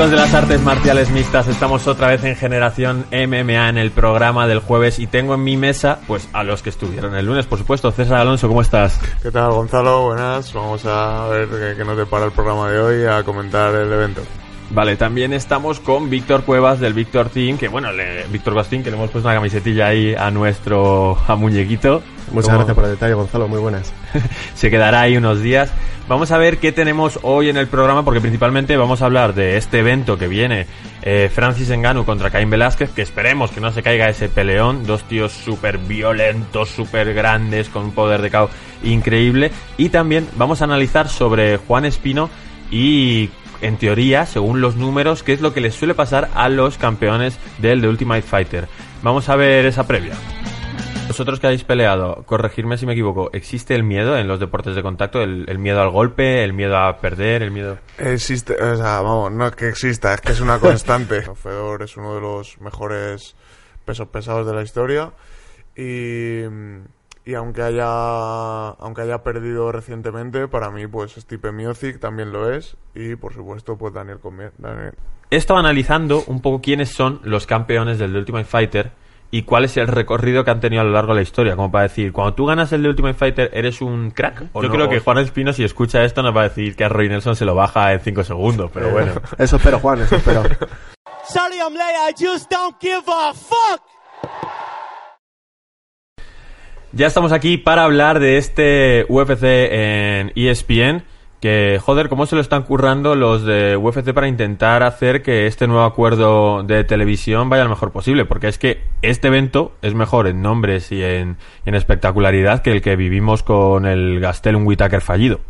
Amigos de las artes marciales mixtas, estamos otra vez en Generación MMA en el programa del jueves y tengo en mi mesa pues a los que estuvieron el lunes, por supuesto. César Alonso, ¿cómo estás? ¿Qué tal, Gonzalo? Buenas. Vamos a ver qué, nos depara el programa de hoy a comentar el evento. Vale, también estamos con Víctor Cuevas del Víctor Team, que bueno, le, Víctor Bastín, que le hemos puesto una camisetilla ahí a nuestro a muñequito. Muchas Como- gracias por el detalle, Gonzalo. Muy buenas. se quedará ahí unos días. Vamos a ver qué tenemos hoy en el programa, porque principalmente vamos a hablar de este evento que viene eh, Francis Enganu contra Caín Velázquez, que esperemos que no se caiga ese peleón. Dos tíos súper violentos, súper grandes, con un poder de KO increíble. Y también vamos a analizar sobre Juan Espino y en teoría, según los números, qué es lo que les suele pasar a los campeones del The Ultimate Fighter. Vamos a ver esa previa. Vosotros que habéis peleado, corregirme si me equivoco, ¿existe el miedo en los deportes de contacto? ¿El, el miedo al golpe? ¿El miedo a perder? ¿El miedo...? Existe, o sea, vamos, no es que exista, es que es una constante. Fedor es uno de los mejores pesos pesados de la historia y, y aunque haya aunque haya perdido recientemente, para mí pues Stipe Miocic también lo es y por supuesto pues Daniel Cormier. Daniel. He estado analizando un poco quiénes son los campeones del The Ultimate Fighter y cuál es el recorrido que han tenido a lo largo de la historia. Como para decir, cuando tú ganas el The Ultimate Fighter, ¿eres un crack? ¿O Yo no? creo que Juan Espino, si escucha esto, nos va a decir que a Roy Nelson se lo baja en 5 segundos, pero bueno. Eso espero, Juan, eso espero. Sorry I'm late, I just don't give a fuck! Ya estamos aquí para hablar de este UFC en ESPN. Que, joder, cómo se lo están currando los de UFC para intentar hacer que este nuevo acuerdo de televisión vaya lo mejor posible. Porque es que este evento es mejor en nombres y en, y en espectacularidad que el que vivimos con el Gastelum Whitaker fallido.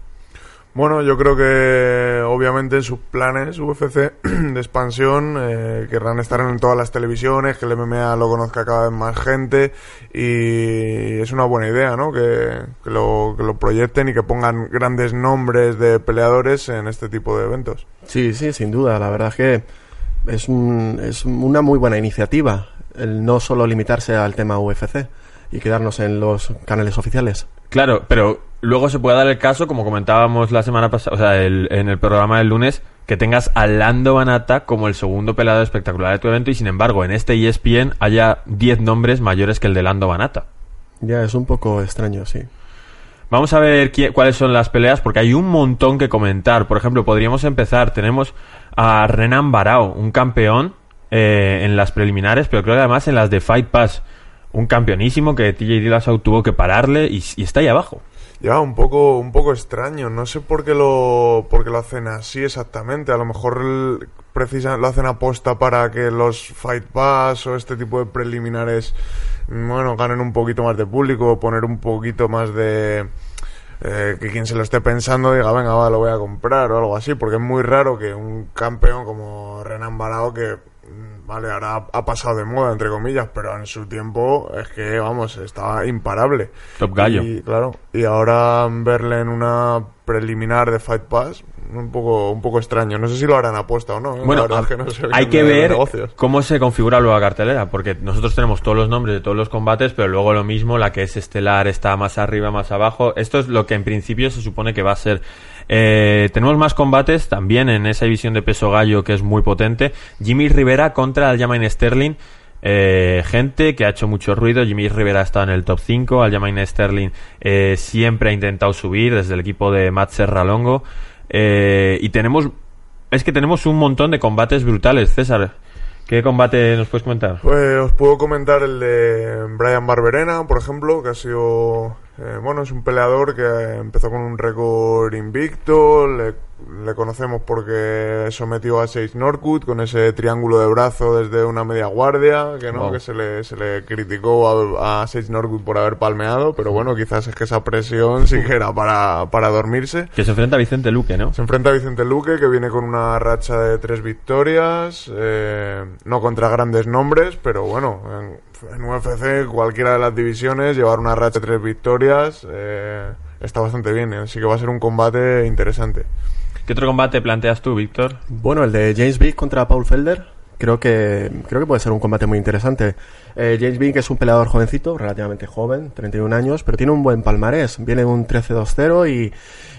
Bueno, yo creo que obviamente en sus planes UFC de expansión eh, querrán estar en todas las televisiones, que el MMA lo conozca cada vez más gente y es una buena idea, ¿no? Que, que lo, que lo proyecten y que pongan grandes nombres de peleadores en este tipo de eventos. Sí, sí, sin duda. La verdad es que es, un- es una muy buena iniciativa el no solo limitarse al tema UFC y quedarnos en los canales oficiales. Claro, pero luego se puede dar el caso, como comentábamos la semana pasada, o sea, el- en el programa del lunes, que tengas a Lando Banata como el segundo peleador espectacular de tu evento y sin embargo en este ESPN haya 10 nombres mayores que el de Lando Banata. Ya es un poco extraño, sí. Vamos a ver qui- cuáles son las peleas, porque hay un montón que comentar. Por ejemplo, podríamos empezar. Tenemos a Renan Barao, un campeón eh, en las preliminares, pero creo que además en las de Fight Pass. Un campeonísimo que TJ Dillashaw tuvo que pararle y, y está ahí abajo. Ya, un poco, un poco extraño. No sé por qué lo, por qué lo hacen así exactamente. A lo mejor lo hacen aposta para que los Fight Pass o este tipo de preliminares, mm, bueno, ganen un poquito más de público, poner un poquito más de... eh, que quien se lo esté pensando diga, venga, va, lo voy a comprar o algo así, porque es muy raro que un campeón como Renan Barao, que, vale, ahora ha- pasado de moda, entre comillas, pero en su tiempo es que, vamos, estaba imparable. Top gallo. Y, claro, y ahora verle en una preliminar de Fight Pass, un poco, un poco extraño. No sé si lo harán apuesta o no. ¿eh? Bueno, La verdad a- es que no sé hay que ver cómo se configura luego la cartelera, porque nosotros tenemos todos los nombres de todos los combates, pero luego lo mismo, la que es estelar está más arriba, más abajo. Esto es lo que en principio se supone que va a ser. Eh, tenemos más combates también en esa división de peso gallo que es muy potente. Jimmy Rivera contra Aljamain Sterling. Eh, gente que ha hecho mucho ruido. Jimmy Rivera está en el top 5. Aljamain Sterling eh, siempre ha intentado subir desde el equipo de Matt Serralongo. Eh, y tenemos es que tenemos un montón de combates brutales, César. ¿Qué combate nos puedes comentar? Pues os puedo comentar el de Brian Barberena, por ejemplo, que ha sido, eh, bueno, es un peleador que empezó con un récord invicto, le, le conocemos porque sometió a Sage Norwood con ese triángulo de brazo desde una media guardia, que no, Wow. que se le, se le criticó a, a Sage por haber palmeado, pero bueno, quizás es que esa presión sí que era para, para dormirse. Que se enfrenta a Vicente Luque, ¿no? Se enfrenta a Vicente Luque, que viene con una racha de tres victorias, eh, no contra grandes nombres, pero bueno, en, en UFC cualquiera de las divisiones llevar una racha de tres victorias eh, está bastante bien, así que va a ser un combate interesante. ¿Qué otro combate planteas tú, Víctor? Bueno, el de James Big contra Paul Felder. Creo que, creo que puede ser un combate muy interesante. Eh, James Big es un peleador jovencito, relativamente joven, 31 años, pero tiene un buen palmarés. Viene un 13-2-0 y,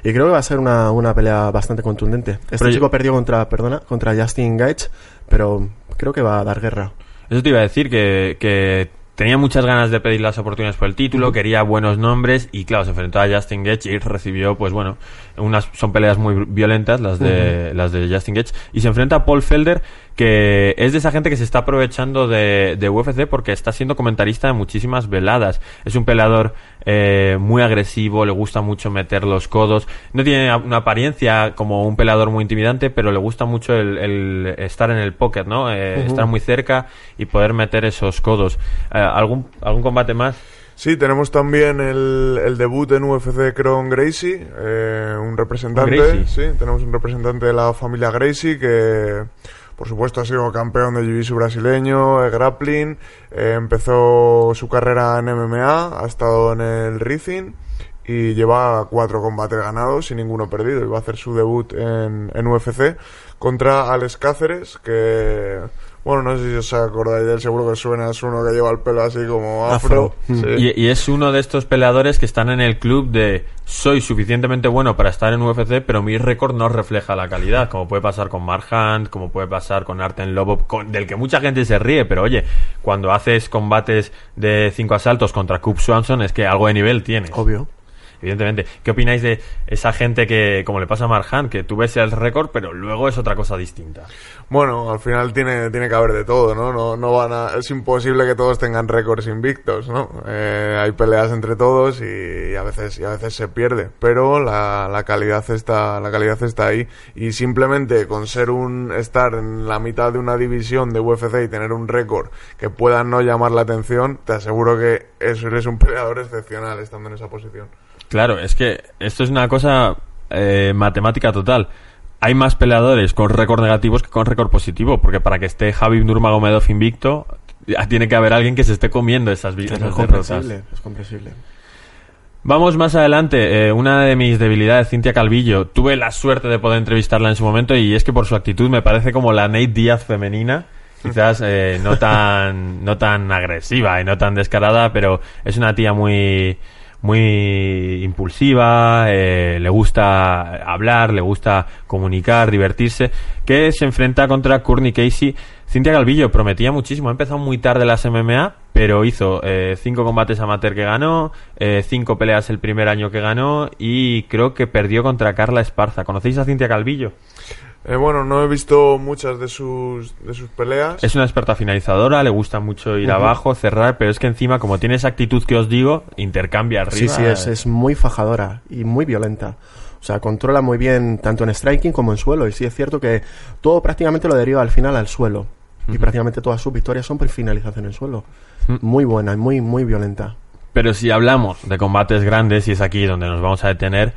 y creo que va a ser una, una pelea bastante contundente. Este Pero yo- chico perdió contra, perdona, contra Justin Gaethje, pero creo que va a dar guerra. Eso te iba a decir, que, que tenía muchas ganas de pedir las oportunidades por el título, quería buenos nombres y claro, se enfrentó a Justin Gaethje y recibió, pues bueno, unas son peleas muy violentas las de las de Justin Gaethje y se enfrenta a Paul Felder que es de esa gente que se está aprovechando de, de UFC porque está siendo comentarista de muchísimas veladas. Es un peleador eh, muy agresivo, le gusta mucho meter los codos. No tiene una apariencia como un peleador muy intimidante, pero le gusta mucho el, el estar en el pocket, ¿no? Eh, Estar muy cerca y poder meter esos codos. Eh, ¿algún, ¿Algún combate más? Sí, tenemos también el, el debut en UFC Kron Gracie, eh, un representante. Gracie. Sí, tenemos un representante de la familia Gracie que, por supuesto, ha sido campeón de Jiu-Jitsu brasileño, eh, grappling. eh, empezó su carrera en MMA, ha estado en el Rizin y lleva cuatro combates ganados y ninguno perdido. Y va a hacer su debut en, en UFC contra Alex Cáceres, que. Bueno, no sé si os acordáis de él, seguro que suena, es uno que lleva el pelo así como afro. Afro. Sí. Y, y es uno de estos peleadores que están en el club de soy suficientemente bueno para estar en UFC, pero mi récord no refleja la calidad, como puede pasar con Mark Hunt, como puede pasar con Arten Lobov, con- del que mucha gente se ríe, pero oye, cuando haces combates de cinco asaltos contra Cub Swanson es que algo de nivel tienes. Obvio. Evidentemente. ¿Qué opináis de esa gente que, como le pasa a Mark Hunt, que tú ves el récord, pero luego es otra cosa distinta? Bueno, al final tiene, tiene que haber de todo, ¿no? No, no van a, es imposible que todos tengan récords invictos, ¿no? Eh, hay peleas entre todos y, a veces, y a veces se pierde, pero la, la calidad está, la calidad está ahí y simplemente con ser un, estar en la mitad de una división de UFC y tener un récord que pueda no llamar la atención, te aseguro que eso eres un peleador excepcional estando en esa posición. Claro, es que esto es una cosa eh, matemática total. Hay más peleadores con récord negativos que con récord positivo, porque para que esté Javi Nurmagomedov invicto, tiene que haber alguien que se esté comiendo esas, Es esas derrotas. comprensible, es comprensible. Vamos más adelante. eh, una de mis debilidades, Cintia Calvillo. Tuve la suerte de poder entrevistarla en su momento y es que por su actitud me parece como la Nate Díaz femenina. Quizás eh, no tan no tan agresiva y no tan descarada, pero es una tía muy muy impulsiva, eh, le gusta hablar, le gusta comunicar, divertirse, que se enfrenta contra Courtney Casey. Cintia Calvillo prometía muchísimo, ha empezado muy tarde las MMA, pero hizo eh, cinco combates amateur que ganó, eh, cinco peleas el primer año que ganó y creo que perdió contra Carla Esparza. ¿Conocéis a Cintia Calvillo? Eh, bueno, no he visto muchas de sus, de sus peleas. Es una experta finalizadora, le gusta mucho ir abajo, cerrar, pero es que encima, como tiene esa actitud que os digo, intercambia arriba. Sí, sí, es, es muy fajadora y muy violenta. O sea, controla muy bien tanto en striking como en suelo. Y sí es cierto que todo prácticamente lo deriva al final al suelo. Y prácticamente todas sus victorias son por finalización en suelo. Muy buena y muy, muy violenta. Pero si hablamos de combates grandes, y es aquí donde nos vamos a detener,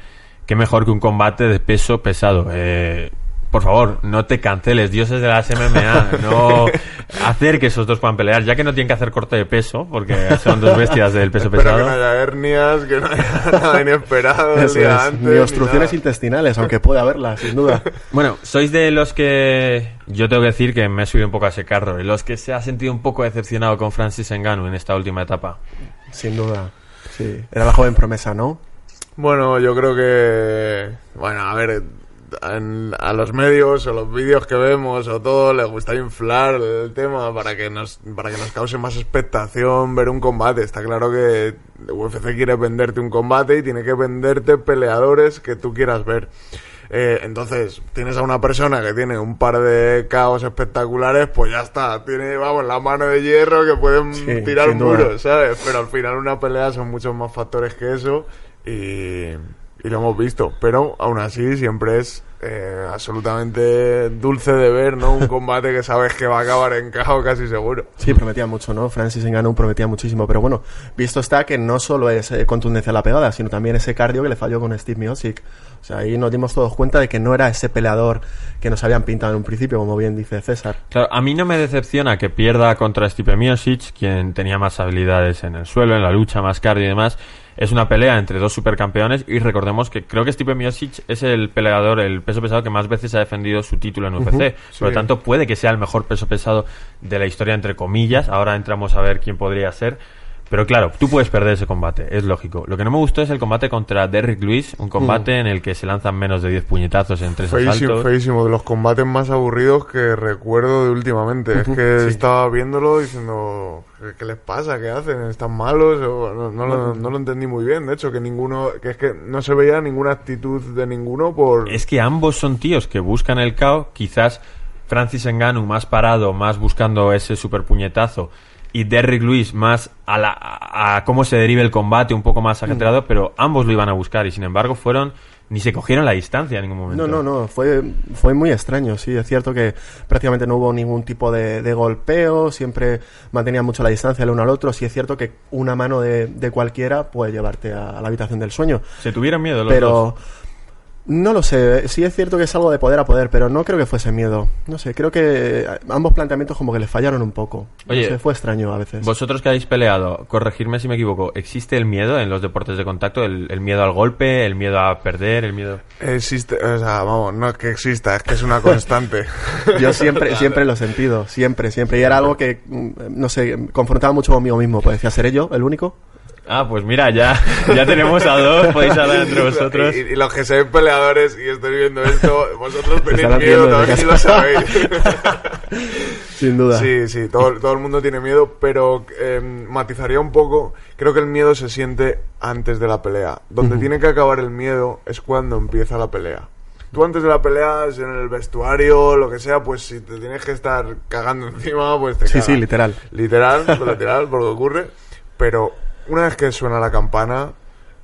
qué mejor que un combate de peso pesado. Eh, por favor, no te canceles, dioses de las MMA, no hacer que esos dos puedan pelear, ya que no tienen que hacer corte de peso, porque son dos bestias del peso Espero que no pesado. haya hernias, que no haya nada inesperado. el Eso día es, antes, ni obstrucciones intestinales, aunque puede haberlas, sin duda. Bueno, sois de los que yo tengo que decir que me he subido un poco a ese carro, de los que se ha sentido un poco decepcionado con Francis Ngannou en esta última etapa. Sin duda. Sí. Era la joven promesa, ¿no? Bueno, yo creo que. Bueno, a ver. En- a los medios o los vídeos que vemos o todo les gusta inflar el tema para que nos para que nos cause más expectación ver un combate. Está claro que UFC quiere venderte un combate y tiene que venderte peleadores que tú quieras ver. Eh, entonces tienes a una persona que tiene un par de caos espectaculares pues ya está tiene vamos la mano de hierro que pueden Sí, tirar muros ¿sabes? pero al final una pelea son muchos más factores que eso y, y lo hemos visto, pero aún así siempre es eh, absolutamente dulce de ver, ¿no? Un combate que sabes que va a acabar en caos casi seguro. Sí, prometía mucho, ¿no? Francis Ngannou prometía muchísimo, pero bueno, visto está que no solo es eh, contundencia a la pegada, sino también ese cardio que le falló con Steve Miocic. O sea, ahí nos dimos todos cuenta de que no era ese peleador que nos habían pintado en un principio, como bien dice César. Claro, a mí no me decepciona que pierda contra Stipe Miocic, quien tenía más habilidades en el suelo, en la lucha, más cardio y demás. Es una pelea entre dos supercampeones y recordemos que creo que Stipe Miocic es el peleador, el peso pesado que más veces ha defendido su título en UFC. Por lo tanto, puede que sea el mejor peso pesado de la historia, entre comillas. Ahora entramos a ver quién podría ser. Pero claro, tú puedes perder ese combate, es lógico. Lo que no me gustó es el combate contra Derrick Lewis, un combate en el que se lanzan menos de 10 puñetazos en tres Feísimo, asaltos. feísimo, de los combates más aburridos que recuerdo de últimamente. Es que estaba viéndolo diciendo, ¿qué, les pasa? ¿Qué hacen? ¿Están malos? No, no lo, no lo entendí muy bien, de hecho, que ninguno, que es que no se veía ninguna actitud de ninguno por... Es que ambos son tíos que buscan el caos, quizás Francis Ngannou más parado, más buscando ese super puñetazo y Derrick Lewis más a, la, a, cómo se derive el combate, un poco más ajetreado, pero ambos lo iban a buscar y sin embargo fueron ni se cogieron la distancia en ningún momento. No, no, no, fue, fue muy extraño, sí, es cierto que prácticamente no hubo ningún tipo de, de golpeo, siempre mantenían mucho la distancia el uno al otro, sí es cierto que una mano de, de cualquiera puede llevarte a, a la habitación del sueño, Se tuvieron miedo los pero dos. No lo sé, sí es cierto que es algo de poder a poder, pero no creo que fuese miedo, no sé, creo que ambos planteamientos como que le fallaron un poco, No Oye, sé, fue extraño a veces. Vosotros que habéis peleado, corregirme si me equivoco, ¿existe el miedo en los deportes de contacto? ¿El, el miedo al golpe? ¿El miedo a perder? ¿El miedo...? Existe, o sea, vamos, no es que exista, es que es una constante. Yo siempre, siempre lo he sentido, siempre, siempre. Y era algo que, mm, no sé, confrontaba mucho conmigo mismo. Pues decía, ¿seré yo el único? Ah, pues mira, ya, ya tenemos a dos, podéis hablar entre vosotros. Y, y los que seáis peleadores y estáis viendo esto, vosotros tenéis miedo, también si lo sabéis. Sin duda. Sí, sí, todo, todo el mundo tiene miedo, pero eh, matizaría un poco. Creo que el miedo se siente antes de la pelea. Donde tiene que acabar el miedo es cuando empieza la pelea. Tú antes de la pelea, en el vestuario, lo que sea, pues si te tienes que estar cagando encima, pues te Sí, cagas. sí, literal. Literal, literal, por lo que ocurre. Pero una vez que suena la campana,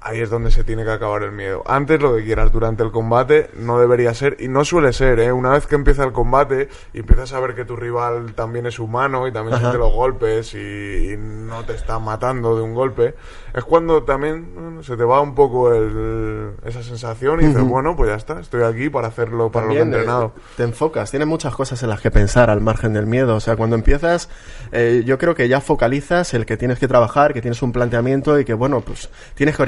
ahí es donde se tiene que acabar el miedo. Antes lo que quieras durante el combate no debería ser, y no suele ser, ¿eh? Una vez que empieza el combate y empiezas a ver que tu rival también es humano y también Ajá. siente los golpes y, y no te está matando de un golpe, es cuando también bueno, se te va un poco el- esa sensación y dices, bueno, pues ya está, estoy aquí para hacerlo, para lo que he También, eh, entrenado. te enfocas, tienes muchas cosas en las que pensar al margen del miedo. O sea, cuando empiezas, eh, yo creo que ya focalizas el que tienes que trabajar, que tienes un planteamiento y que, bueno, pues tienes que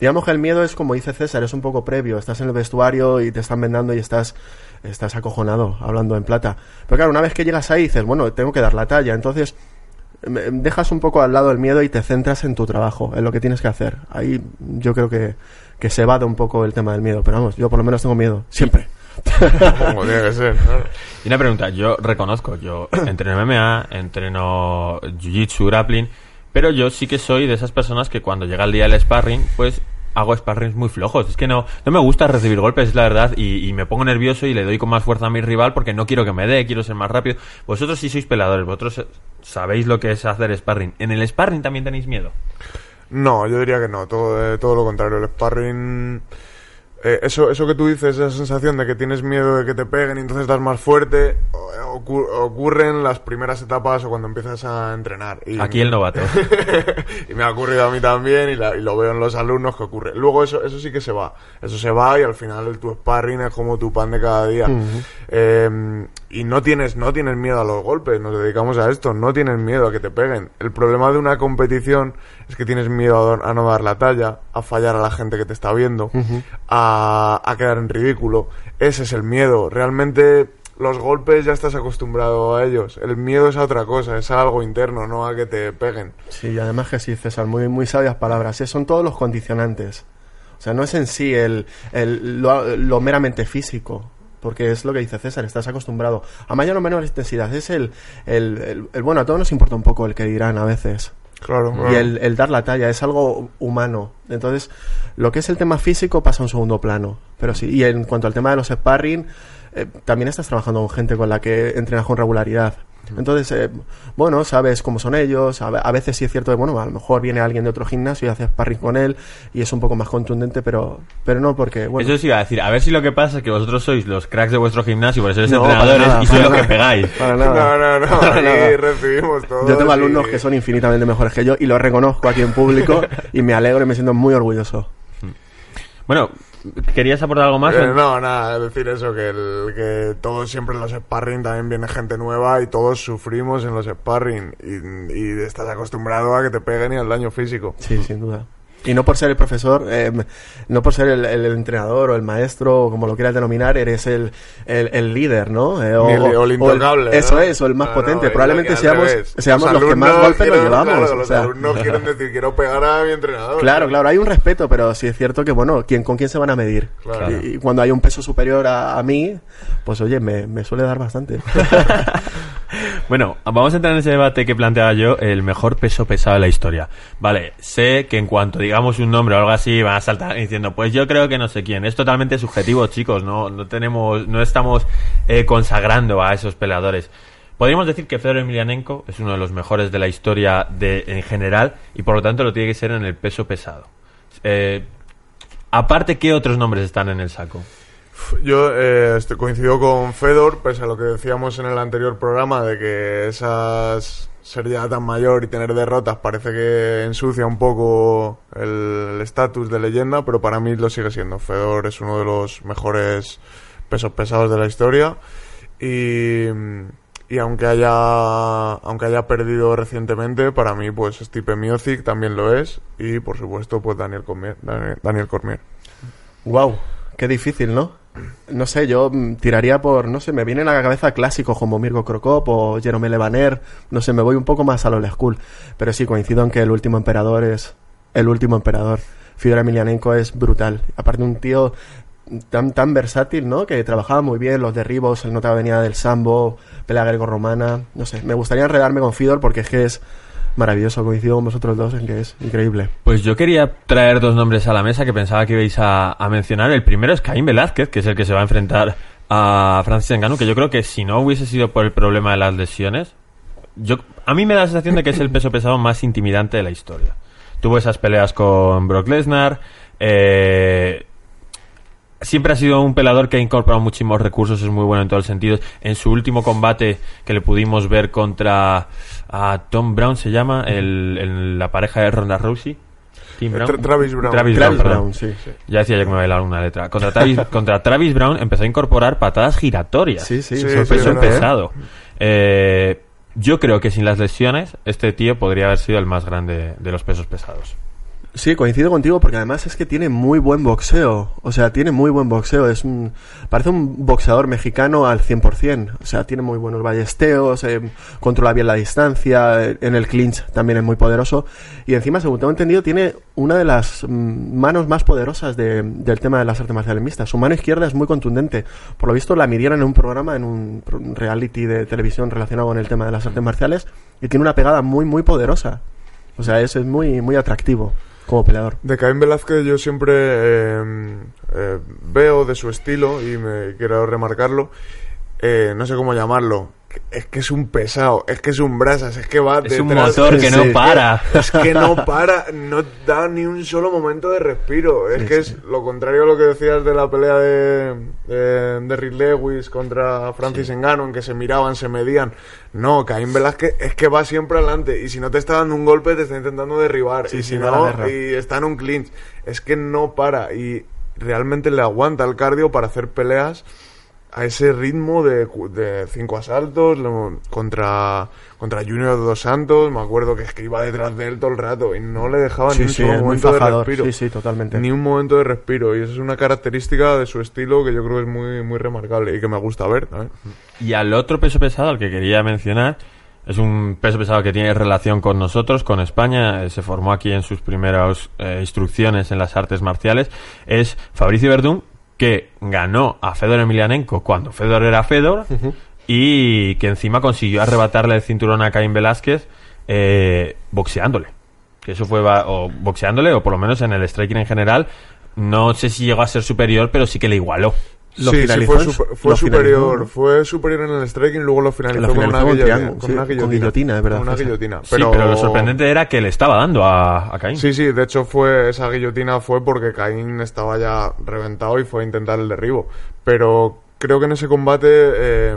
Digamos que el miedo es como dice César, es un poco previo. Estás en el vestuario y te están vendando y estás, estás acojonado, hablando en plata. Pero claro, una vez que llegas ahí dices, bueno, tengo que dar la talla. Entonces, me- dejas un poco al lado el miedo y te centras en tu trabajo, en lo que tienes que hacer. Ahí yo creo que, que se va de un poco el tema del miedo. Pero vamos, yo por lo menos tengo miedo, siempre. Como tiene que ser, claro. Y una pregunta, yo reconozco, yo entreno MMA, entreno Jiu-Jitsu, grappling, pero yo sí que soy de esas personas que cuando llega el día del sparring, pues hago sparrings muy flojos. Es que no, no me gusta recibir golpes, es la verdad, y, y me pongo nervioso y le doy con más fuerza a mi rival porque no quiero que me dé, quiero ser más rápido. Vosotros sí sois peladores, vosotros sabéis lo que es hacer sparring. ¿En el sparring también tenéis miedo? No, yo diría que no, todo, eh, todo lo contrario. El sparring. Eh, eso, eso que tú dices, esa sensación de que tienes miedo de que te peguen y entonces das más fuerte, o- ocu- ocurre en las primeras etapas o cuando empiezas a entrenar. Y, Aquí el novato. y me ha ocurrido a mí también y, la- y lo veo en los alumnos que ocurre. Luego eso, eso sí que se va. Eso se va y al final el, tu sparring es como tu pan de cada día. Eh, y no tienes, no tienes miedo a los golpes, nos dedicamos a esto, no tienes miedo a que te peguen. El problema de una competición es que tienes miedo a, no dar la talla, a fallar a la gente que te está viendo, a, a quedar en ridículo. Ese es el miedo. Realmente los golpes ya estás acostumbrado a ellos. El miedo es a otra cosa, es a algo interno, no a que te peguen. Sí, y además que sí, César, muy, muy sabias palabras. ¿eh? Son todos los condicionantes. O sea, no es en sí el, el- lo, lo meramente físico. Porque es lo que dice César, estás acostumbrado a mayor o menor intensidad. Es el, el, el- el- bueno, a todos nos importa un poco el que dirán a veces. Claro, Y claro. el, el dar la talla es algo humano. Entonces, lo que es el tema físico pasa a un segundo plano. Pero sí, y en cuanto al tema de los sparring, eh, también estás trabajando con gente con la que entrenas con regularidad. Entonces, eh, bueno, sabes cómo son ellos, a, ve- a veces sí es cierto que, bueno, a lo mejor viene alguien de otro gimnasio y haces sparring con él y es un poco más contundente, pero, pero no porque, bueno... Eso sí iba a decir, a ver si lo que pasa es que vosotros sois los cracks de vuestro gimnasio, por eso sois No, entrenadores nada, y sois los que pegáis. Para No, nada. no, no, Para nada. recibimos todo. Yo tengo alumnos que son infinitamente mejores que yo y los reconozco aquí en público y me alegro y me siento muy orgulloso. Bueno, ¿querías aportar algo más? Eh, no, nada, decir eso, que, el, que todos siempre en los sparring también viene gente nueva y todos sufrimos en los sparring y, y estás acostumbrado a que te peguen y al daño físico. Sí, sin duda. Y no por ser el profesor, eh, no por ser el, el entrenador o el maestro, o como lo quieras denominar, eres el, el, el líder, ¿no? Eh, o el intocable, Eso ¿no? es, o el más No, potente. no, Probablemente seamos, revés. seamos los, que más golpes quieren- llevamos. claro, o los sea. alumnos quieren decir, quiero pegar a mi entrenador. Claro, claro, hay un respeto, pero sí es cierto que, bueno, ¿quién, ¿con quién se van a medir? Claro. Y, y cuando hay un peso superior a, a mí, pues oye, me, me suele dar bastante. Bueno, vamos a entrar en ese debate que planteaba yo, el mejor peso pesado de la historia. Vale, sé que en cuanto digamos un nombre o algo así, van a saltar diciendo, pues yo creo que no sé quién. Es totalmente subjetivo, chicos, no, no tenemos, no estamos eh, consagrando a esos peleadores. Podríamos decir que Fedor Emelianenko es uno de los mejores de la historia de, en general y por lo tanto lo tiene que ser en el peso pesado. Eh, aparte, ¿qué otros nombres están en el saco? Yo eh, estoy- coincido con Fedor, pese a lo que decíamos en el anterior programa, de que esas ser ya tan mayor y tener derrotas parece que ensucia un poco el estatus de leyenda, pero para mí lo sigue siendo. Fedor es uno de los mejores pesos pesados de la historia y, y aunque haya aunque haya perdido recientemente, para mí pues Stipe Miocic también lo es y por supuesto pues Daniel Cormier. Daniel Cormier. Wow, qué difícil, ¿no? No sé, yo mm, tiraría por, no sé, me vienen a la cabeza clásicos como Mirko Krokop o Jerome Levaner, no sé, me voy un poco más a lo old school, pero sí coincido en que el último emperador es el último emperador. Fidor Emelianenko es brutal, aparte un tío tan tan versátil, ¿no? Que trabajaba muy bien los derribos, el nota venía del sambo, pelea greco-romana, no sé, me gustaría enredarme con Fidor porque es que es maravilloso, coincido con vosotros dos en que es increíble. Pues yo quería traer dos nombres a la mesa que pensaba que ibais a, mencionar. El primero es Caín Velázquez, que es el que se va a enfrentar a Francis Ngannou, que yo creo que si no hubiese sido por el problema de las lesiones, yo a mí me da la sensación de que es el peso pesado más intimidante de la historia. Tuvo esas peleas con Brock Lesnar, eh, siempre ha sido un pelador que ha incorporado muchísimos recursos, es muy bueno en todos los sentidos. En su último combate que le pudimos ver contra a Tom Brown, se llama, el, el- la pareja de Ronda Rousey. Tim Brown. Tra- Travis Brown. Travis, Travis Brown, Brown, sí. Ya decía yo que me bailar una letra. Contra Travis, contra Travis Brown empezó a incorporar patadas giratorias. Sí, sí, Sí, peso verdad, pesado. Eh, yo creo que sin las lesiones, este tío podría haber sido el más grande de los pesos pesados. Sí, coincido contigo porque además es que tiene muy buen boxeo. O sea, tiene muy buen boxeo. Es un, parece un boxeador mexicano al 100%. O sea, tiene muy buenos ballesteos, eh, controla bien la distancia, en el clinch también es muy poderoso. Y encima, según tengo entendido, tiene una de las mm, manos más poderosas de- del tema de las artes marciales mixtas. Su mano izquierda es muy contundente. Por lo visto, la midieron en un programa, en un reality de televisión relacionado con el tema de las artes marciales y tiene una pegada muy, muy poderosa. O sea, es, es muy, muy atractivo como peleador. De Caín Velázquez yo siempre eh, eh, veo de su estilo y me quiero remarcarlo, eh, no sé cómo llamarlo, es que es un pesado, es que es un brasas, es que va Es un motor que no sí. para. Es que no para, no da ni un solo momento de respiro. Es que es lo contrario a lo que decías de la pelea de, de, de Rick Lewis contra Francis Ngannou, en que se miraban, se medían. No, Caín Velázquez es que va siempre adelante. Y si no te está dando un golpe, te está intentando derribar. Sí, y sí, si no, y está en un clinch. Es que no para. Y realmente le aguanta el cardio para hacer peleas a ese ritmo de, cu- de cinco asaltos lo- contra contra Junior Dos Santos me acuerdo que es que iba detrás de él todo el rato y no le dejaba ni un sí, momento de respiro Sí, sí, totalmente. ni un momento de respiro y eso es una característica de su estilo que yo creo que es muy muy remarcable y que me gusta ver. Y al otro peso pesado, al que quería mencionar, es un peso pesado que tiene relación con nosotros, con España, eh, se formó aquí en sus primeras eh, instrucciones en las artes marciales, es Fabricio Verdún, que ganó a Fedor Emelianenko cuando Fedor era Fedor y que encima consiguió arrebatarle el cinturón a Caín Velázquez eh, boxeándole. Que eso fue o boxeándole o por lo menos en el striking en general, no sé si llegó a ser superior, pero sí que le igualó. ¿Lo sí, sí, finalizó fue, en- super- fue lo finalizó, superior, ¿no? fue superior en el striking, luego lo finalizó, Lo con, una con guillotina, triángulo, con sí, una con guillotina. es verdad, Con una guillotina. Sí, pero lo sorprendente era que le estaba dando a, a Caín. Sí, sí, de hecho fue esa guillotina fue porque Caín estaba ya reventado y fue a intentar el derribo. Pero creo que en ese combate eh,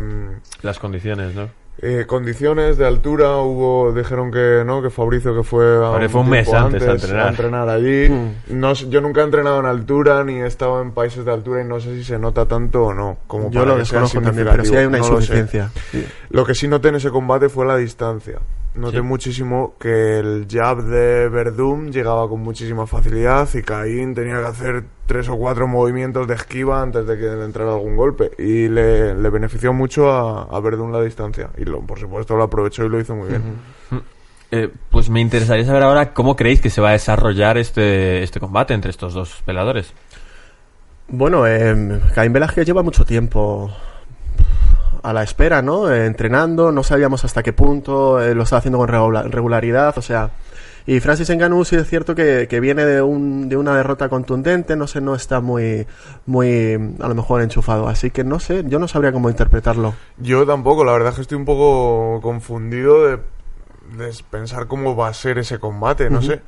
Las condiciones, ¿no? Eh, condiciones de altura hubo dijeron que no que Fabricio que fue a Hombre, fue un mes tiempo antes a entrenar. allí Mm. no yo nunca he entrenado en altura ni he estado en países de altura y no sé si se nota tanto o no como Yo para lo que desconozco también, pero sí hay una. No lo insuficiencia. Sí. Lo que sí noté en ese combate fue la distancia. Noté Sí. muchísimo que el jab de Verdum llegaba con muchísima facilidad y Caín tenía que hacer tres o cuatro movimientos de esquiva antes de que le entrara algún golpe. Y le, le benefició mucho a, a Verdum la distancia. Y lo, por supuesto lo aprovechó y lo hizo muy bien. Eh, pues me interesaría saber ahora cómo creéis que se va a desarrollar este, este combate entre estos dos peleadores. Bueno, eh, Caín Velázquez lleva mucho tiempo a la espera, ¿no? Eh, entrenando, no sabíamos hasta qué punto, eh, lo estaba haciendo con regula- regularidad, o sea... Y Francis Ngannou sí es cierto que, que viene de, un, de una derrota contundente, no sé, no está muy, muy, a lo mejor enchufado, así que no sé, yo no sabría cómo interpretarlo. Yo tampoco, la verdad es que estoy un poco confundido de, de pensar cómo va a ser ese combate, no sé.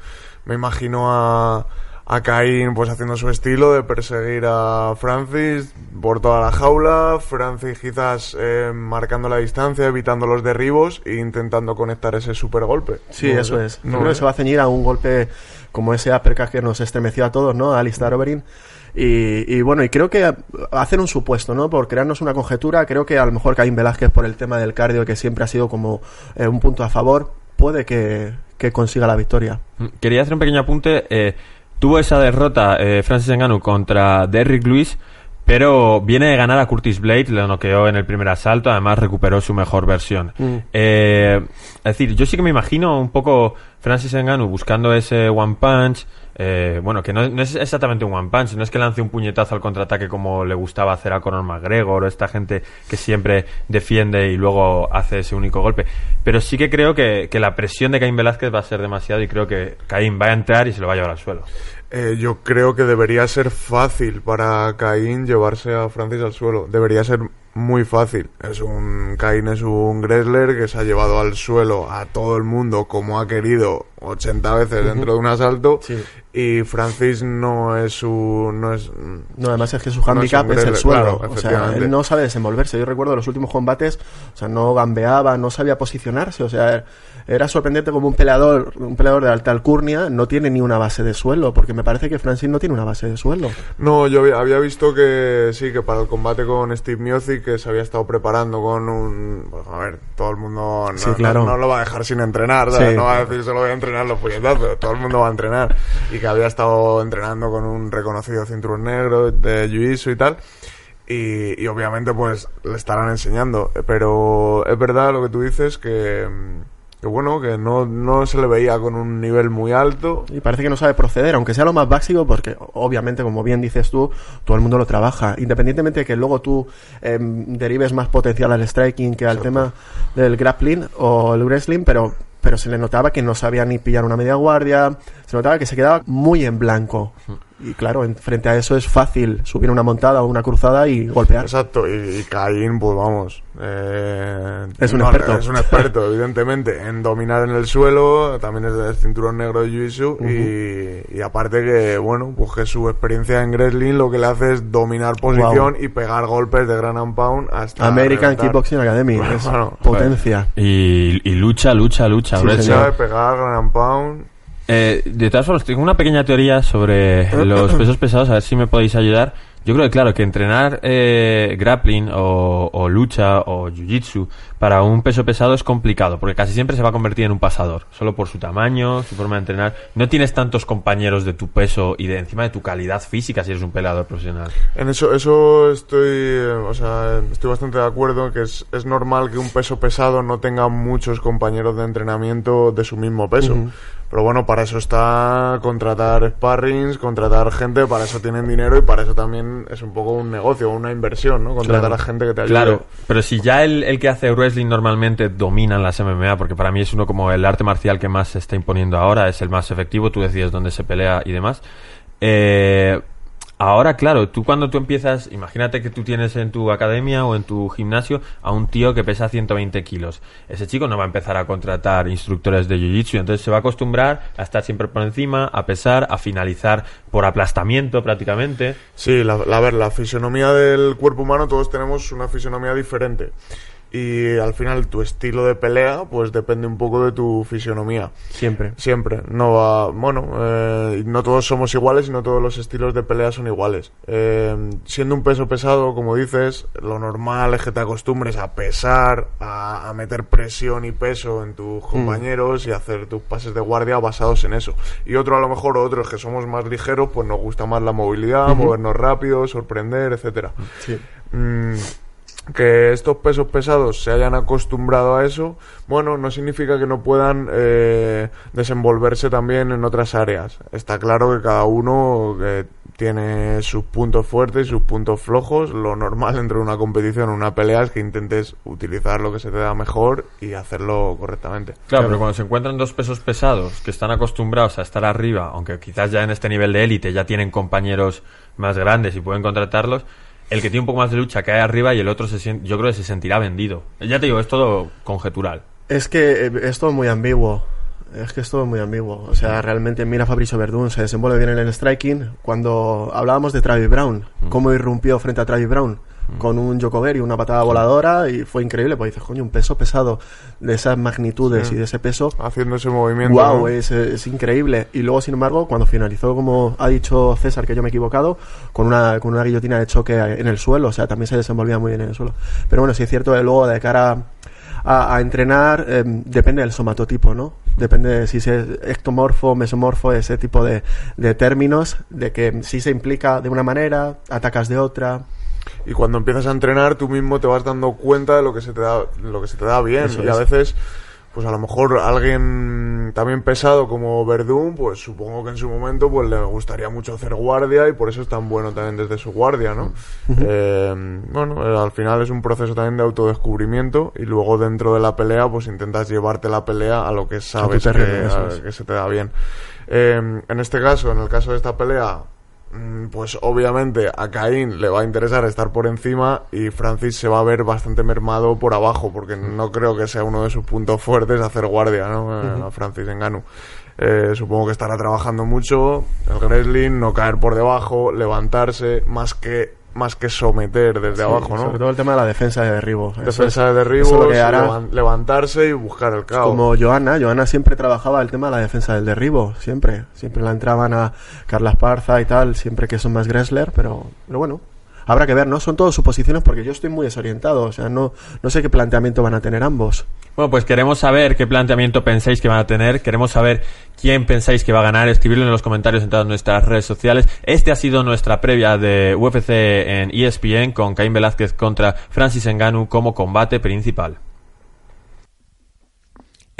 Me imagino a, a Caín pues haciendo su estilo de perseguir a Francis por toda la jaula, Francis quizás eh, marcando la distancia, evitando los derribos e intentando conectar ese super golpe. Sí, eso es. No creo que se va a ceñir a un golpe como ese uppercut que nos estremeció a todos, ¿no? A Alistair Overeem. Y, y bueno, y creo que hacer un supuesto, ¿no? Por crearnos una conjetura, creo que a lo mejor Caín Velázquez, por el tema del cardio, que siempre ha sido como eh, un punto a favor, puede que, que consiga la victoria. Mm, Quería hacer un pequeño apunte. eh, tuvo esa derrota eh, Francis Ngannou contra Derrick Lewis, pero viene de ganar a Curtis Blade, lo noqueó en el primer asalto, además recuperó su mejor versión. Mm. Eh, es decir, yo sí que me imagino un poco Francis Ngannou buscando ese one punch, eh, bueno, que no, es exactamente un one punch, no es que lance un puñetazo al contraataque como le gustaba hacer a Conor McGregor o esta gente que siempre defiende y luego hace ese único golpe. Pero sí que creo que, que la presión de Caín Velázquez va a ser demasiado y creo que Caín va a entrar y se lo va a llevar al suelo. Eh, yo creo que debería ser fácil para Caín llevarse a Francis al suelo. Debería ser muy fácil. Es un Caín es un wrestler que se ha llevado al suelo a todo el mundo como ha querido 80 veces dentro de un asalto Sí. y Francis no es su no es No, además es que su No es handicap es, el suelo. claro, o sea, él no sabe desenvolverse. Yo recuerdo los últimos combates, o sea, no gambeaba, no sabía posicionarse. O sea, era sorprendente como un peleador, un peleador de alta alcurnia no tiene ni una base de suelo, porque me parece que Francis no tiene una base de suelo. No, yo había, había visto que sí, que para el combate con Steve Miocic que se había estado preparando con un... pues, a ver, todo el mundo no, Sí, no- claro. no lo va a dejar sin entrenar, ¿sabes? Sí. no va a decir solo voy a entrenar los puñetazos, todo el mundo va a entrenar. Y que había estado entrenando con un reconocido cinturón negro de Jiu-Jitsu y tal. Y, y obviamente pues le estarán enseñando. Pero es verdad lo que tú dices que... Que bueno, que no, no se le veía con un nivel muy alto. Y parece que no sabe proceder, aunque sea lo más básico, porque obviamente, como bien dices tú, todo el mundo lo trabaja. Independientemente de que luego tú em, derives más potencial al striking que al tema del grappling o el wrestling, pero, pero se le notaba que no sabía ni pillar una media guardia, se notaba que se quedaba muy en blanco. Y claro, en- frente a eso es fácil subir una montada o una cruzada y golpear. Exacto, y, y Caín, pues vamos. eh, Es un no, experto. Es un experto, evidentemente, en dominar en el suelo. También es del cinturón negro de Jiu-Jitsu. y, y aparte que, bueno, pues que su experiencia en Wrestling lo que le hace es dominar posición y pegar golpes de gran and pound hasta. American reventar. Kickboxing Academy, Bueno, es bueno. potencia. Y, y lucha, lucha, lucha. Sí. Sabe pegar gran and pound. Eh, de todas formas, tengo una pequeña teoría sobre los pesos pesados, a ver si me podéis ayudar. Yo creo que, claro, que entrenar eh, grappling o, o lucha o jiu-jitsu para un peso pesado es complicado, porque casi siempre se va a convertir en un pasador, solo por su tamaño, su forma de entrenar. No tienes tantos compañeros de tu peso y de encima de tu calidad física si eres un peleador profesional. En eso, eso estoy, eh, o sea, estoy bastante de acuerdo que es, es normal que un peso pesado no tenga muchos compañeros de entrenamiento de su mismo peso. Pero bueno, para eso está contratar sparrings, contratar gente, para eso tienen dinero y para eso también es un poco un negocio, una inversión, ¿no? Contratar Claro. a gente que te ayude. Claro, pero si ya el, el que hace wrestling normalmente domina en las MMA, porque para mí es uno como el arte marcial que más se está imponiendo ahora, es el más efectivo, tú decides dónde se pelea y demás. Eh, Ahora, claro, tú cuando tú empiezas, imagínate que tú tienes en tu academia o en tu gimnasio a un tío que pesa 120 kilos. Ese chico no va a empezar a contratar instructores de jiu-jitsu, entonces se va a acostumbrar a estar siempre por encima, a pesar, a finalizar por aplastamiento prácticamente. Sí, la, la- a ver, la fisonomía del cuerpo humano, todos tenemos una fisonomía diferente. Y al final tu estilo de pelea, pues depende un poco de tu fisonomía. Siempre. Siempre. No va, bueno, eh, no todos somos iguales y no todos los estilos de pelea son iguales. Eh, siendo un peso pesado, como dices, lo normal es que te acostumbres a pesar, a, a meter presión y peso en tus compañeros y hacer tus pases de guardia basados en eso. Y otro a lo mejor, otros que somos más ligeros, pues nos gusta más la movilidad, movernos rápido, sorprender, etcétera. Sí. Mm, que estos pesos pesados se hayan acostumbrado a eso, bueno, no significa que no puedan eh, desenvolverse también en otras áreas. Está claro que cada uno eh, tiene sus puntos fuertes y sus puntos flojos. Lo normal entre una competición o una pelea es que intentes utilizar lo que se te da mejor y hacerlo correctamente. Claro, pero cuando se encuentran dos pesos pesados que están acostumbrados a estar arriba, aunque quizás ya en este nivel de élite ya tienen compañeros más grandes y pueden contratarlos, el que tiene un poco más de lucha cae arriba y el otro se sien- yo creo que se sentirá vendido. Ya te digo, es todo conjetural. Es que eh, es todo muy ambiguo. Es que es todo muy ambiguo. O sea, realmente mira a Fabricio Verdún, se desenvuelve bien en el striking. Cuando hablábamos de Travis Brown, cómo irrumpió frente a Travis Brown con un Jokover y una patada voladora y fue increíble, pues dices, coño, un peso pesado de esas magnitudes y de ese peso, Haciendo ese movimiento. wow, ¿no? es, es increíble. Y luego, sin embargo, cuando finalizó, como ha dicho César, que yo me he equivocado, con una, con una guillotina de choque en el suelo, o sea, también se desenvolvía muy bien en el suelo. Pero bueno, sí es cierto que luego de cara a, a entrenar, eh, depende del somatotipo, ¿no? Depende de si es ectomorfo, mesomorfo, ese tipo de, de términos, de que si se implica de una manera, atacas de otra. Y cuando empiezas a entrenar tú mismo te vas dando cuenta de lo que se te da lo que se te da bien. Eso y a es. veces pues a lo mejor alguien también pesado como Verdún pues supongo que en su momento pues le gustaría mucho hacer guardia y por eso es tan bueno también desde su guardia no Eh, bueno eh, al final es un proceso también de autodescubrimiento y luego dentro de la pelea pues intentas llevarte la pelea a lo que sabes que, terreno, eso a- es. que se te da bien. Eh, en este caso en el caso de esta pelea Pues obviamente a Caín le va a interesar estar por encima y Francis se va a ver bastante mermado por abajo porque no creo que sea uno de sus puntos fuertes hacer guardia, ¿no? A Francis Enganu. Eh, supongo que estará trabajando mucho el wrestling, no caer por debajo, levantarse, más que más que someter desde Sí, abajo, ¿no? Sobre todo el tema de la defensa de derribo. Eso Defensa es- de derribos, lo que hará. levan- levantarse y buscar el caos. Como Joana, Joana siempre trabajaba el tema de la defensa del derribo, siempre. Siempre la entraban a Carla Esparza y tal, siempre que son más Gressler, pero, pero bueno, habrá que ver, ¿no? Son todas suposiciones porque yo estoy muy desorientado, o sea, no, no sé qué planteamiento van a tener ambos. Bueno, pues queremos saber qué planteamiento pensáis que van a tener, queremos saber quién pensáis que va a ganar, escribirlo en los comentarios en todas nuestras redes sociales. Este ha sido nuestra previa de UFC en ESPN con Caín Velázquez contra Francis Ngannou como combate principal.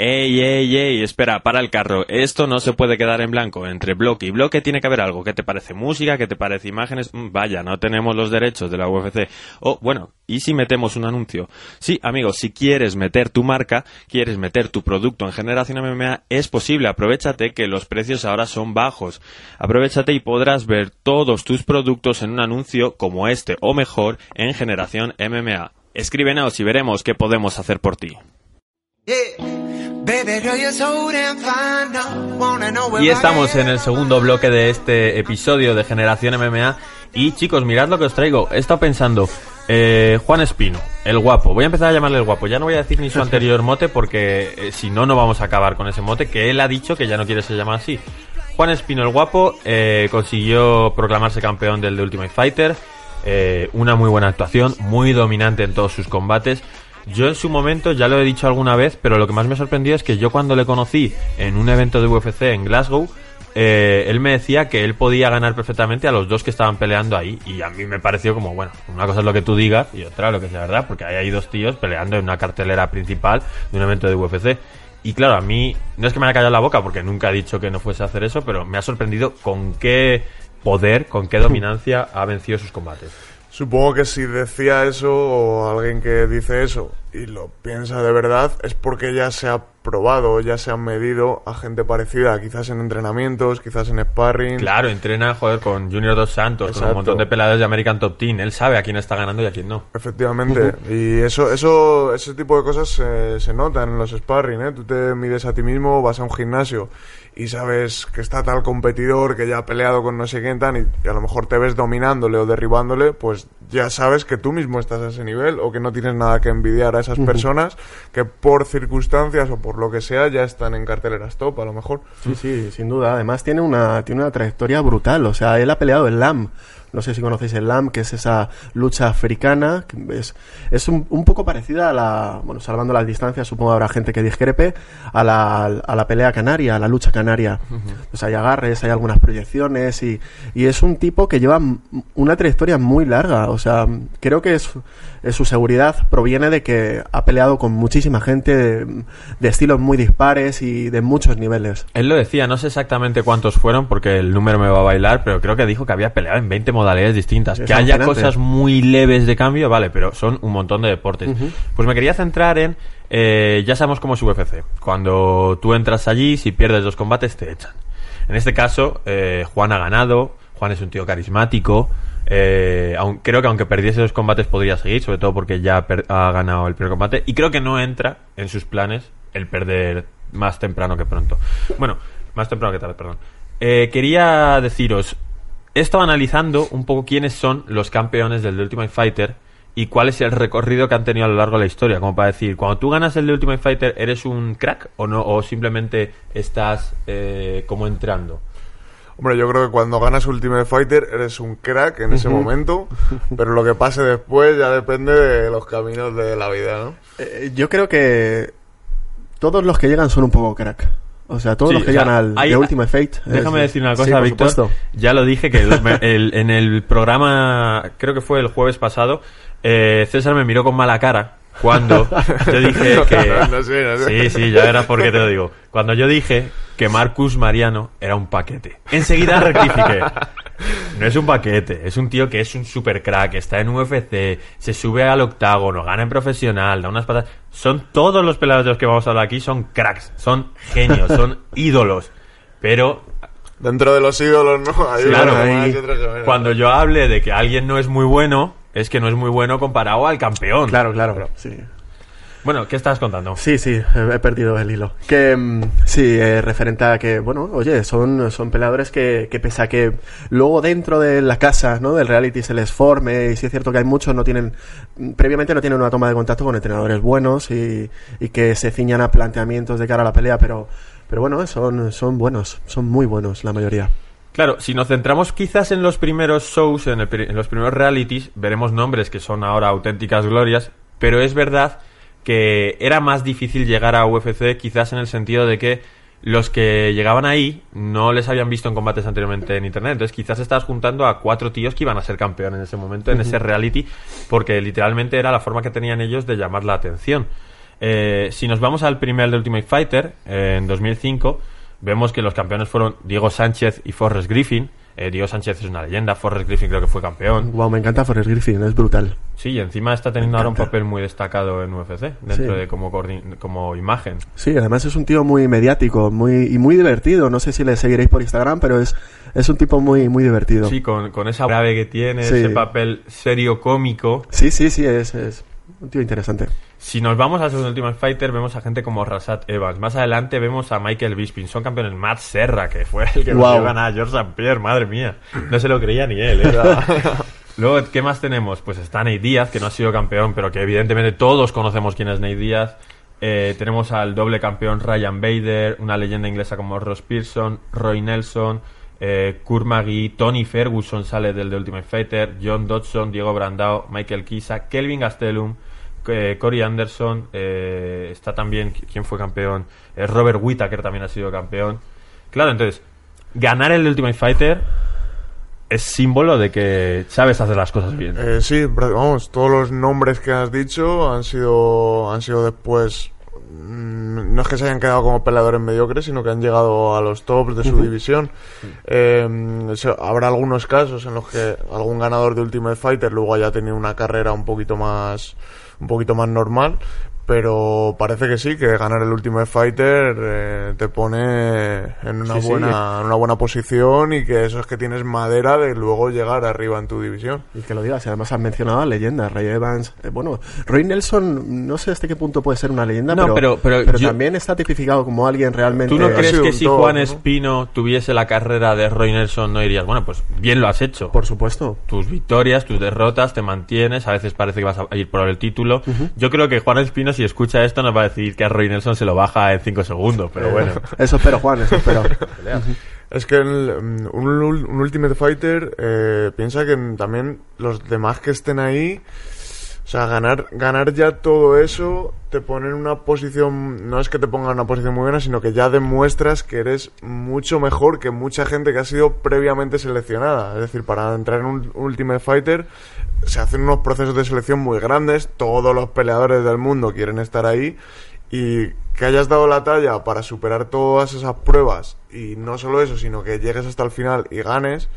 Ey, ey, ey, espera, para el carro. Esto no se puede quedar en blanco. Entre bloque y bloque tiene que haber algo. ¿Qué te parece música? ¿Qué te parece imágenes? Mm, Vaya, no tenemos los derechos de la UFC. Oh, bueno, ¿y si metemos un anuncio? Sí, amigos, si quieres meter tu marca, quieres meter tu producto en Generación MMA, es posible. Aprovechate que los precios ahora son bajos. Aprovechate y podrás ver todos tus productos en un anuncio como este o mejor en Generación MMA. Escríbenos y veremos qué podemos hacer por ti. Y estamos en el segundo bloque de este episodio de Generación MMA. Y chicos, mirad lo que os traigo. He estado pensando, eh, Juan Espino, el guapo. Voy a empezar a llamarle el guapo. Ya no voy a decir ni su anterior mote porque eh, si no, no vamos a acabar con ese mote que él ha dicho que ya no quiere ser llamado así. Juan Espino, el guapo, eh, consiguió proclamarse campeón del The Ultimate Fighter. Eh, una muy buena actuación, muy dominante en todos sus combates. Yo en su momento ya lo he dicho alguna vez, pero lo que más me sorprendió es que yo cuando le conocí en un evento de UFC en Glasgow, eh, él me decía que él podía ganar perfectamente a los dos que estaban peleando ahí. Y a mí me pareció como, bueno, una cosa es lo que tú digas y otra lo que sea verdad, porque ahí hay dos tíos peleando en una cartelera principal de un evento de UFC. Y claro, a mí no es que me haya callado la boca porque nunca he dicho que no fuese a hacer eso, pero me ha sorprendido con qué poder, con qué dominancia ha vencido sus combates. Supongo que si decía eso o alguien que dice eso y lo piensa de verdad es porque ya se ha probado, ya se han medido a gente parecida, quizás en entrenamientos, quizás en sparring. Claro, entrena, joder, con Junior Dos Santos, con un montón de peleadores de American Top Team. Él sabe a quién está ganando y a quién no. Efectivamente, y eso, eso, ese tipo de cosas se, se notan en los sparring, ¿eh? Tú te mides a ti mismo, vas a un gimnasio y sabes que está tal competidor que ya ha peleado con no sé quién tan y a lo mejor te ves dominándole o derribándole, pues ya sabes que tú mismo estás a ese nivel o que no tienes nada que envidiar a esas personas que por circunstancias o por lo que sea ya están en carteleras top a lo mejor. Sí, sí, sin duda. Además tiene una, tiene una trayectoria brutal. O sea, él ha peleado el LAM. No sé si conocéis el LAM, que es esa lucha africana. que es es un, un poco parecida a la, bueno, salvando las distancias, supongo habrá gente que discrepe, a la, a la pelea canaria, a la lucha canaria. O sea, hay agarres, hay algunas proyecciones y, y es un tipo que lleva una trayectoria muy larga. O sea, creo que es su seguridad proviene de que ha peleado con muchísima gente de, de estilos muy dispares y de muchos niveles. Él lo decía, no sé exactamente cuántos fueron porque el número me va a bailar, pero creo que dijo que había peleado en 20 modalidades distintas. Es que haya cosas muy leves de cambio, vale, pero son un montón de deportes. Pues me quería centrar en, eh, ya sabemos cómo es UFC. Cuando tú entras allí, si pierdes dos combates, te echan. En este caso, eh, Juan ha ganado, Juan es un tío carismático. Eh, aun- creo que aunque perdiese dos combates podría seguir, sobre todo porque ya ha ganado el primer combate. Y creo que no entra en sus planes el perder más temprano que pronto. Bueno, más temprano que tarde, perdón. Eh, quería deciros, he estado analizando un poco quiénes son los campeones del The Ultimate Fighter y cuál es el recorrido que han tenido a lo largo de la historia. Como para decir, cuando tú ganas el The Ultimate Fighter, ¿eres un crack o no? ¿O simplemente estás eh, como entrando? Hombre, yo creo que cuando ganas Ultimate Fighter eres un crack en ese momento, pero lo que pase después ya depende de los caminos de la vida, ¿no? Eh, yo creo que todos los que llegan son un poco crack. O sea, todos Sí, los que sea, llegan al hay- The Ultimate Fate. Déjame es- decir una cosa, Víctor. Ya lo dije que el- me- el- en el programa, creo que fue el jueves pasado, eh, César me miró con mala cara cuando yo dije que... No sé, no sé. Sí, sí, ya verás por qué te lo digo. Cuando yo dije que Marcus Mariano era un paquete. Enseguida rectifiqué. No es un paquete, es un tío que es un super crack, está en UFC, se sube al octágono, gana en profesional, da unas patas. Son todos los peleadores de los que vamos a hablar aquí, son cracks, son genios, son ídolos. Pero Dentro de los ídolos, ¿no? Hay Claro, unos que más ahí- y otros que menos. cuando yo hable de que alguien no es muy bueno, es que no es muy bueno comparado al campeón. Claro, claro. Sí, Bueno, ¿qué estás contando? sí, sí, he perdido el hilo. Que mm, sí, eh, referente a que, bueno, oye, son, son peleadores que, que pese a que luego dentro de la casa, ¿no? Del reality se les forme, y sí es cierto que hay muchos, no tienen, previamente no tienen una toma de contacto con entrenadores buenos y, y que se ciñan a planteamientos de cara a la pelea, pero, pero bueno, son, son buenos, son muy buenos la mayoría. Claro, si nos centramos quizás en los primeros shows, en, el en los primeros realities, veremos nombres que son ahora auténticas glorias, pero es verdad que era más difícil llegar a UFC quizás en el sentido de que los que llegaban ahí no les habían visto en combates anteriormente en internet. Entonces quizás estabas juntando a cuatro tíos que iban a ser campeón en ese momento, en ese reality, porque literalmente era la forma que tenían ellos de llamar la atención. Eh, si nos vamos al primer de Ultimate Fighter, eh, en 2005, vemos que los campeones fueron Diego Sánchez y Forrest Griffin. Eh, Diego Sánchez es una leyenda, Forrest Griffin creo que fue campeón. Wow, me encanta Forrest Griffin, es brutal. Sí, y encima está teniendo ahora un papel muy destacado en UFC, dentro Sí. de como, como imagen. Sí, además es un tío muy mediático muy, y muy divertido. No sé si le seguiréis por Instagram, pero es, es un tipo muy, muy divertido. Sí, con, con esa grave que tiene, Sí. ese papel serio cómico. Sí, sí, sí, es, es un tío interesante. Si nos vamos al segundo Ultimate Fighter, vemos a gente como Rasat Evans. Más adelante vemos a Michael Bisping. Son campeones Matt Serra, que fue el que consiguió ganar a George St. Pierre. Madre mía. No se lo creía ni él, ¿eh? Luego, ¿qué más tenemos? Pues está Nate Díaz, que no ha sido campeón, pero que evidentemente todos conocemos quién es Nate Díaz. Eh, tenemos al doble campeón Ryan Bader, una leyenda inglesa como Ross Pearson, Roy Nelson, eh, Kurt Magui, Tony Ferguson sale del The Ultimate Fighter, John Dodson, Diego Brandao, Michael Kisa, Kelvin Gastelum, eh, Corey Anderson, eh, está también, ¿quién fue campeón? Eh, Robert Whittaker también ha sido campeón. Claro, entonces, ganar el Ultimate Fighter es símbolo de que sabes hacer las cosas bien. Eh, sí, vamos, todos los nombres que has dicho han sido, han sido después mm, no es que se hayan quedado como peleadores mediocres, sino que han llegado a los tops de su división. Eh, habrá algunos casos en los que algún ganador de Ultimate Fighter luego haya tenido una carrera un poquito más, un poquito más normal. Pero parece que sí, que ganar el Ultimate Fighter eh, te pone en una, Sí, sí. buena, en una buena posición y que eso es que tienes madera de luego llegar arriba en tu división. Y que lo digas, y además has mencionado a leyendas, Ray Evans. eh, bueno, Roy Nelson, no sé hasta qué punto puede ser una leyenda, No, pero, pero- pero yo- también está tipificado como alguien realmente. ¿Tú no crees que si top, Juan ¿no? Espino tuviese la carrera de Roy Nelson no dirías, bueno, pues bien lo has hecho? Por supuesto. tus victorias, tus derrotas, te mantienes, a veces parece que vas a ir por el título. Yo creo que Juan Espino, si escucha esto, nos va a decir que a Roy Nelson se lo baja en 5 segundos, pero bueno. Eso espero, Juan, eso espero. Es que el, mm, un, ul- un Ultimate Fighter eh, piensa que también los demás que estén ahí, sea, ganar, ganar ya todo eso te pone en una posición, no es que te ponga en una posición muy buena, sino que ya demuestras que eres mucho mejor que mucha gente que ha sido previamente seleccionada. Es decir, para entrar en un Ultimate Fighter se hacen unos procesos de selección muy grandes, todos los peleadores del mundo quieren estar ahí y que hayas dado la talla para superar todas esas pruebas y no solo eso, sino que llegues hasta el final y ganes,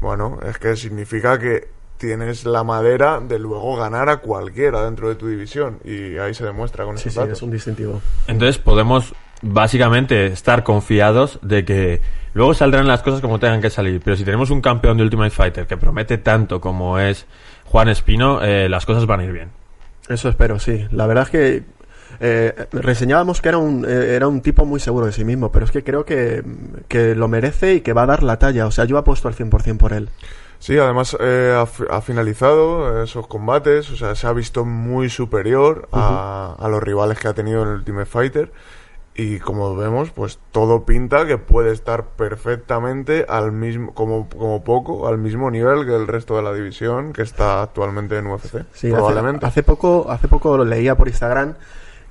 bueno, es que significa que tienes la madera de luego ganar a cualquiera dentro de tu división y ahí se demuestra con Sí, sí, datos. es un distintivo. Entonces podemos básicamente estar confiados de que luego saldrán las cosas como tengan que salir. Pero si tenemos un campeón de Ultimate Fighter que promete tanto como es Juan Espino, eh, las cosas van a ir bien. Eso espero, sí. La verdad es que eh, reseñábamos que era un, eh, era un tipo muy seguro de sí mismo, pero es que creo que, que lo merece y que va a dar la talla. O sea, yo apuesto al 100% por él. Sí, además eh, ha, ha finalizado esos combates, o sea, se ha visto muy superior a, a los rivales que ha tenido en el Ultimate Fighter. Y como vemos, pues todo pinta que puede estar perfectamente al mismo, como, como poco, al mismo nivel que el resto de la división que está actualmente en UFC. Sí, probablemente. Hace, hace poco, hace poco lo leía por Instagram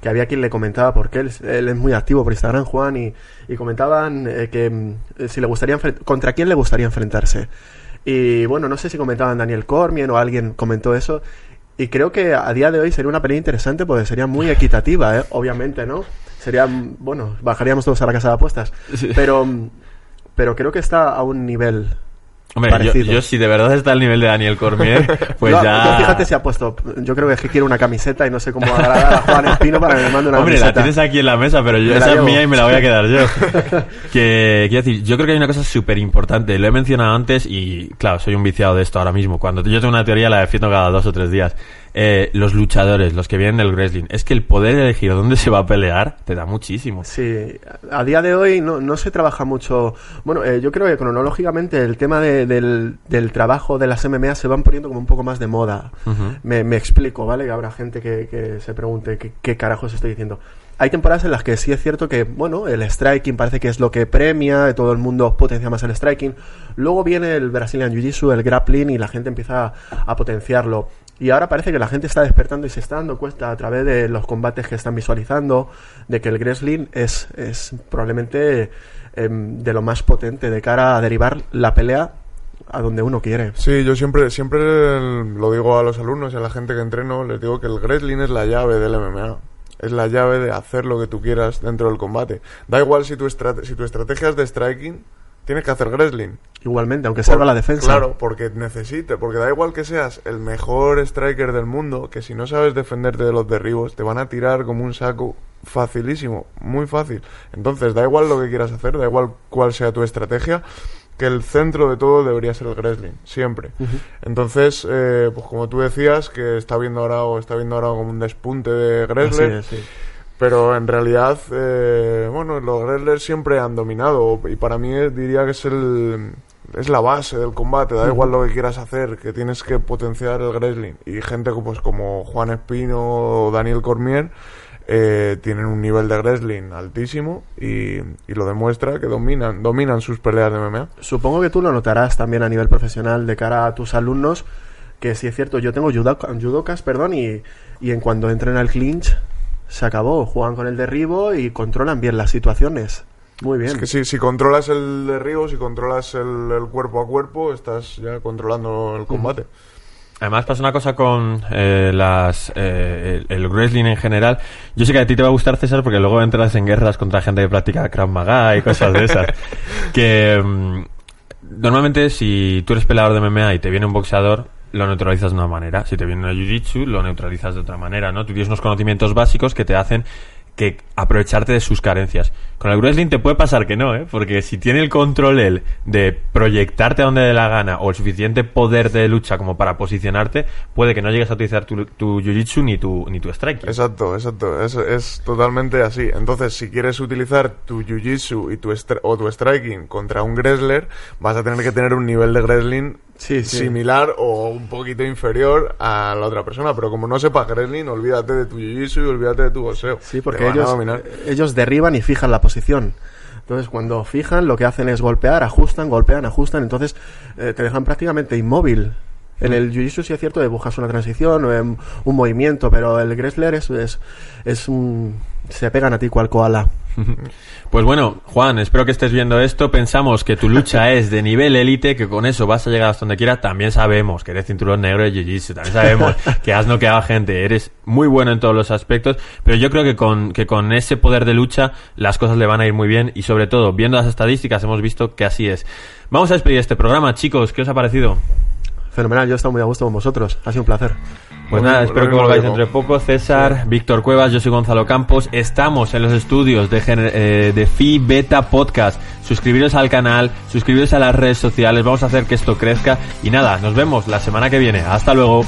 que había quien le comentaba porque él, él es muy activo por Instagram, Juan, y, y comentaban eh, que mm, si le gustaría contra quién le gustaría enfrentarse. Y bueno, no sé si comentaban Daniel Cormier o alguien comentó eso. Y creo que a día de hoy sería una pelea interesante porque sería muy equitativa, ¿eh? obviamente, ¿no? Sería, bueno, bajaríamos todos a la casa de apuestas. Sí. Pero, pero creo que está a un nivel Hombre, yo, yo si de verdad está al nivel de Daniel Cormier, pues No, ya... fíjate si ha puesto. Yo creo que es que quiere una camiseta y no sé cómo agradar a Juan Espino para que me mande una Hombre, la tienes aquí en la mesa, pero yo, Me esa es mía y me la voy a quedar yo. que, quiero decir, yo creo que hay una cosa súper importante. Lo he mencionado antes y, claro, soy un viciado de esto ahora mismo. Cuando yo tengo una teoría, la defiendo cada dos o tres días. Eh, los luchadores, los que vienen del wrestling, es que el poder elegir dónde se va a pelear te da muchísimo. Sí, a día de hoy no, no se trabaja mucho. Bueno, eh, yo creo que cronológicamente el tema de- del, del trabajo de las MMA se van poniendo como un poco más de moda. Me, me explico, ¿vale? Que habrá gente que, que se pregunte qué, qué carajos estoy diciendo. Hay temporadas en las que sí es cierto que, bueno, el striking parece que es lo que premia, todo el mundo potencia más el striking. Luego viene el Brazilian Jiu-Jitsu, el grappling y la gente empieza a potenciarlo. Y ahora parece que la gente está despertando y se está dando cuenta a través de los combates que están visualizando de que el wrestling es, es probablemente em, de lo más potente de cara a derivar la pelea a donde uno quiere. Sí, yo siempre, siempre lo digo a los alumnos y a la gente que entreno, les digo que el wrestling es la llave del MMA. Es la llave de hacer lo que tú quieras dentro del combate. Da igual si tu, si tu estrategia es de striking, tienes que hacer wrestling. Igualmente, aunque salva la defensa. Claro, porque necesite, porque da igual que seas el mejor striker del mundo, que si no sabes defenderte de los derribos, te van a tirar como un saco facilísimo, muy fácil. Entonces, da igual lo que quieras hacer, da igual cuál sea tu estrategia, que el centro de todo debería ser el wrestling, siempre. Entonces, eh, pues como tú decías, que está viendo ahora o está viendo ahora como un despunte de Así wrestler, es, sí. Pero en realidad, eh, bueno, los wrestlers siempre han dominado y para mí eh, diría que es el es la base del combate, da igual lo que quieras hacer, que tienes que potenciar el wrestling. Y gente pues como Juan Espino o Daniel Cormier eh, tienen un nivel de wrestling altísimo y, y lo demuestra que dominan, dominan sus peleas de MMA. Supongo que tú lo notarás también a nivel profesional de cara a tus alumnos, que sí es cierto, yo tengo judocas, perdón, y, y en cuando entren al clinch se acabó, juegan con el derribo y controlan bien las situaciones. Muy bien. Es que si, si controlas el derribo, si controlas el, el cuerpo a cuerpo, estás ya controlando el combate. Además pasa una cosa con eh, las eh, el, el wrestling en general. Yo sé que a ti te va a gustar César porque luego entras en guerras contra gente que practica Krav Maga y cosas de esas. que mm, normalmente si tú eres peleador de MMA y te viene un boxeador lo neutralizas de una manera. Si te viene un jiu-jitsu, lo neutralizas de otra manera, ¿no? Tú tienes unos conocimientos básicos que te hacen que aprovecharte de sus carencias. Con el wrestling te puede pasar que no, ¿eh? Porque si tiene el control él de proyectarte a donde dé la gana o el suficiente poder de lucha como para posicionarte, puede que no llegues a utilizar tu, jiu-jitsu ni tu, ni tu strike. Exacto, exacto. Es, es totalmente así. Entonces, si quieres utilizar tu jiu-jitsu tu o tu striking contra un wrestler, vas a tener que tener un nivel de wrestling Sí, sí. similar o un poquito inferior a la otra persona. Pero como no sepas wrestling, olvídate de tu jiu-jitsu y olvídate de tu boxeo. Sí, porque ellos, ellos derriban y fijan la posición. Entonces, cuando fijan, lo que hacen es golpear, ajustan, golpean, ajustan. Entonces, eh, te dejan prácticamente inmóvil. En el jiu-jitsu sí es cierto, buscas una transición, o, em, un movimiento, pero el wrestler es, es, es un... se pegan a ti cual koala. Pues bueno, Juan, espero que estés viendo esto. Pensamos que tu lucha es de nivel élite, que con eso vas a llegar hasta donde quieras. También sabemos que eres cinturón negro de Jiu-Jitsu. También sabemos que has noqueado a gente. Eres muy bueno en todos los aspectos. Pero yo creo que con, que con ese poder de lucha las cosas le van a ir muy bien. Y sobre todo, viendo las estadísticas, hemos visto que así es. Vamos a despedir este programa, chicos. ¿Qué os ha parecido? Fenomenal, yo he estado muy a gusto con vosotros. Ha sido un placer. Pues nada, espero que volváis entre poco. César, Víctor Cuevas, yo soy Gonzalo Campos. Estamos en los estudios de, eh, de Phi Beta Podcast. Suscribiros al canal, suscribiros a las redes sociales. Vamos a hacer que esto crezca. Y nada, nos vemos la semana que viene. Hasta luego.